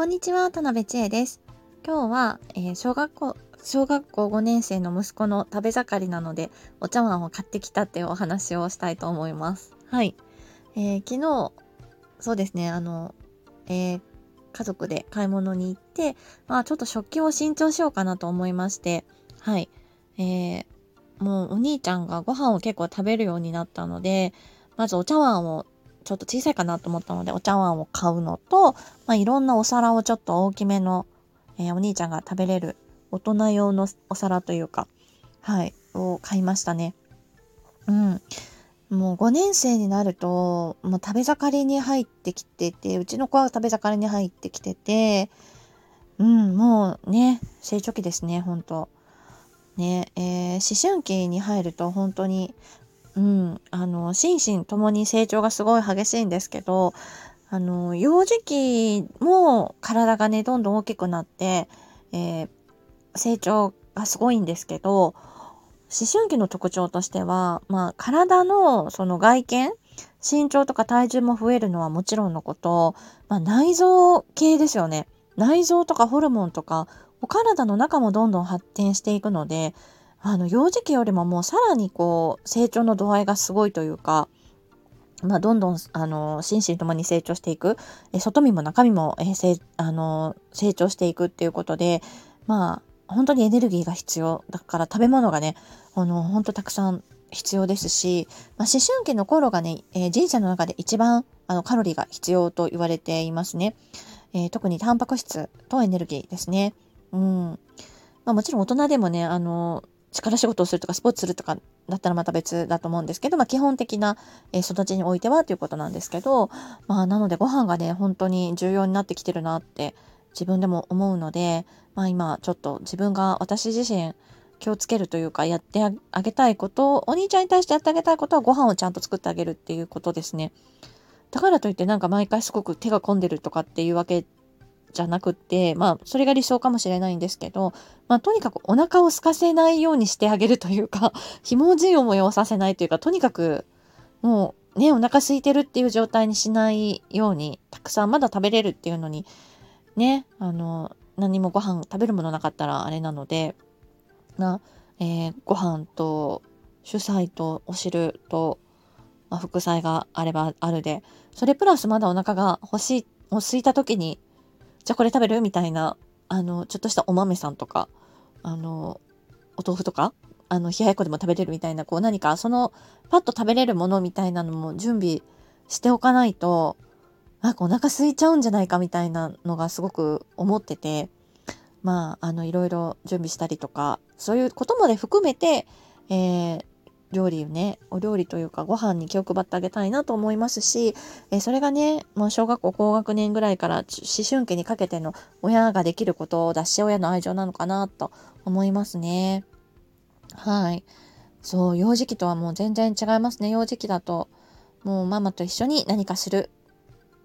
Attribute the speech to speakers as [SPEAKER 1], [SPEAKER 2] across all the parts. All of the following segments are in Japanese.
[SPEAKER 1] こんにちは、田辺千恵です。今日は、えー、小学校、小学校5年生の息子の食べ盛りなので、お茶碗を買ってきたっていうお話をしたいと思います。はい。えー、昨日、そうですね、あの、えー、家族で買い物に行って、まあちょっと食器を新調しようかなと思いまして、はい。えー、もうお兄ちゃんがご飯を結構食べるようになったので、まずお茶碗をちょっと小さいかなと思ったので、お茶碗を買うのと、まあ、いろんなお皿をちょっと大きめの、えー、お兄ちゃんが食べれる大人用のお皿というか、はい、を買いましたね。うん。もう5年生になると、もう食べ盛りに入ってきてて、うちの子は食べ盛りに入ってきてて、うん、もうね、成長期ですね、本当ね、えー、思春期に入ると本当にうん、あの、心身ともに成長がすごい激しいんですけど、あの、幼児期も体がね、どんどん大きくなって、えー、成長がすごいんですけど、思春期の特徴としては、まあ、体のその外見、身長とか体重も増えるのはもちろんのこと、まあ、内臓系ですよね。内臓とかホルモンとか、お体の中もどんどん発展していくので、あの幼児期よりももうさらにこう成長の度合いがすごいというか、まあ、どんどんあの心身ともに成長していく。え外見も中身もえせあの成長していくっていうことでまあ本当にエネルギーが必要だから食べ物がねあの本当たくさん必要ですし、まあ、思春期の頃がね、えー、人生の中で一番あのカロリーが必要と言われていますね、えー、特にタンパク質とエネルギーですね。うん。まあ、もちろん大人でもねあの力仕事をするとかスポーツするとかだったらまた別だと思うんですけど、まあ、基本的な、育ちにおいてはということなんですけど、まあ、なのでご飯がね本当に重要になってきてるなって自分でも思うので、まあ、今ちょっと自分が私自身気をつけるというかやってあげたいことお兄ちゃんに対してやってあげたいことはご飯をちゃんと作ってあげるっていうことですね。だからといってなんか毎回すごく手が込んでるとかっていうわけじゃなくって、まあ、それが理想かもしれないんですけど、まあ、とにかくお腹を空かせないようにしてあげるというか、ひもじい思いをさせないというか、とにかく、もうね、お腹空いてるっていう状態にしないように、たくさんまだ食べれるっていうのに、ね、あの、何もご飯食べるものなかったらあれなので、な、えー、ご飯と主菜とお汁と、まあ、副菜があればあるで、それプラスまだお腹が欲しい、もう空いた時にじゃあこれ食べる？みたいな、あの、ちょっとしたお豆さんとか、あの、お豆腐とか、あの、冷ややっこでも食べれるみたいな、こう何かその、パッと食べれるものみたいなのも準備しておかないと、なんかお腹空いちゃうんじゃないかみたいなのがすごく思ってて、まあ、あの、いろいろ準備したりとか、そういうことまで含めて、えー、料理ね、お料理というかご飯に気を配ってあげたいなと思いますし、えそれがね、もう小学校高学年ぐらいから思春期にかけての親ができることを脱し親の愛情なのかなと思いますね。はい。そう、幼児期とはもう全然違いますね。幼児期だと、もうママと一緒に何かする。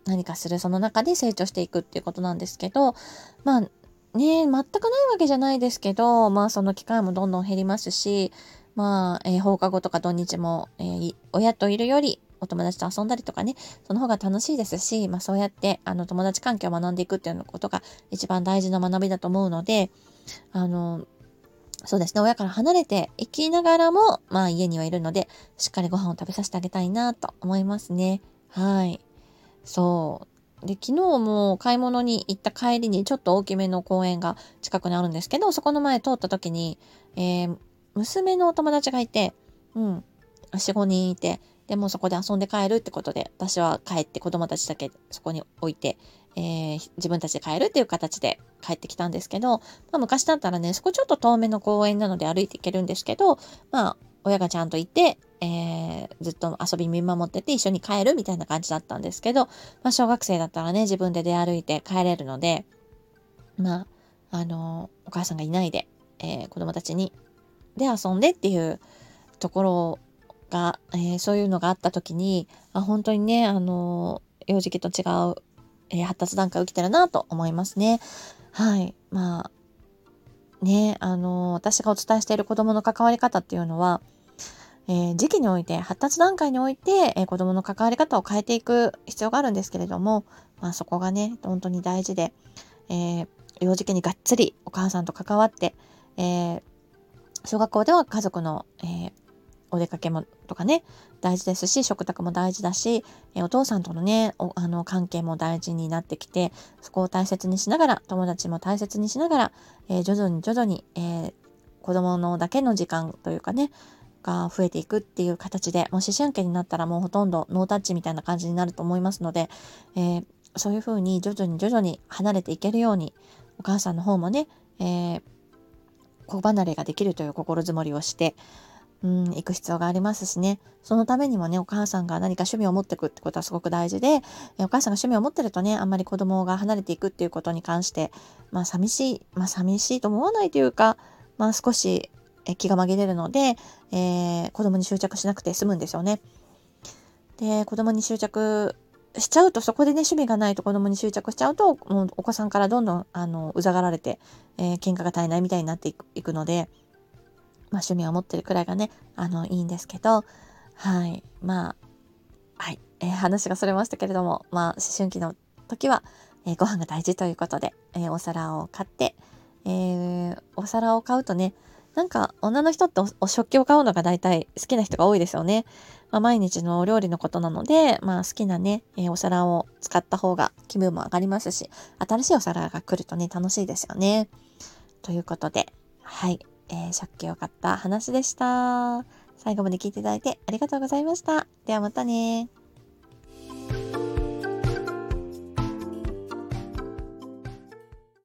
[SPEAKER 1] 何かする。その中で成長していくっていうことなんですけど、まあ、ね全くないわけじゃないですけど、まあその機会もどんどん減りますし、まあ、えー、放課後とか土日も、えー、親といるよりお友達と遊んだりとかね、その方が楽しいですし、まあそうやってあの友達関係を学んでいくっていうことが一番大事な学びだと思うので、あの、そうですね、親から離れていきながらも、まあ家にはいるので、しっかりご飯を食べさせてあげたいなと思いますね。はい。そう。で、昨日も買い物に行った帰りにちょっと大きめの公園が近くにあるんですけど、そこの前通った時に、えー、娘のお友達がいて、うん、4、5人いて、でもそこで遊んで帰るってことで、私は帰って子供たちだけそこに置いて、えー、自分たちで帰るっていう形で帰ってきたんですけど、まあ、昔だったらね、そこちょっと遠めの公園なので歩いていけるんですけど、まあ、親がちゃんといて、えー、ずっと遊び見守ってて一緒に帰るみたいな感じだったんですけど、まあ、小学生だったらね、自分で出歩いて帰れるので、まあ、あの、お母さんがいないで、えー、子供たちにで遊んでっていうところが、えー、そういうのがあった時にあ本当にねあの幼児期と違う、えー、発達段階を起きてるなと思いますね。はいまあねあの私がお伝えしている子どもの関わり方っていうのはえー、時期において、発達段階において、えー、子供の関わり方を変えていく必要があるんですけれども、まあそこがね、本当に大事で、えー、幼児期にがっつりお母さんと関わって、えー、小学校では家族の、えー、お出かけもとかね、大事ですし、食卓も大事だし、えお父さんとのね、あの関係も大事になってきて、そこを大切にしながら、友達も大切にしながら、え徐々に徐々に、えー、子供のだけの時間というかね、が増えていくっていう形で、もう思春期になったらもうほとんどノータッチみたいな感じになると思いますので、えー、そういうふうに徐々に徐々に離れていけるように、お母さんの方もね、えー、子離れができるという心づもりをして、うん、行く必要がありますしね。そのためにもね、お母さんが何か趣味を持っていくってことはすごく大事で、お母さんが趣味を持ってるとね、あんまり子供が離れていくっていうことに関して、まあ寂しい、まあ寂しいと思わないというか、まあ少し気が紛れるので、えー、子供に執着しなくて済むんですよね。で、子供に執着しちゃうと、そこでね、趣味がないと子供に執着しちゃうと、もうお子さんからどんどん、あの、うざがられて、えー、喧嘩が絶えないみたいになっていくいくので、まあ、趣味を持ってるくらいがね、あの、いいんですけど、はい。まあ、はい。えー、話がそれましたけれども、まあ、思春期の時は、えー、ご飯が大事ということで、えー、お皿を買って、えー、お皿を買うとね、なんか女の人ってお食器を買うのが大体好きな人が多いですよね。まあ、毎日のお料理のことなので、まあ、好きなね、えー、お皿を使った方が気分も上がりますし、新しいお皿が来るとね、楽しいですよね。ということで、はい、えー、食器を買った話でした。最後まで聞いていただいてありがとうございました。ではまたね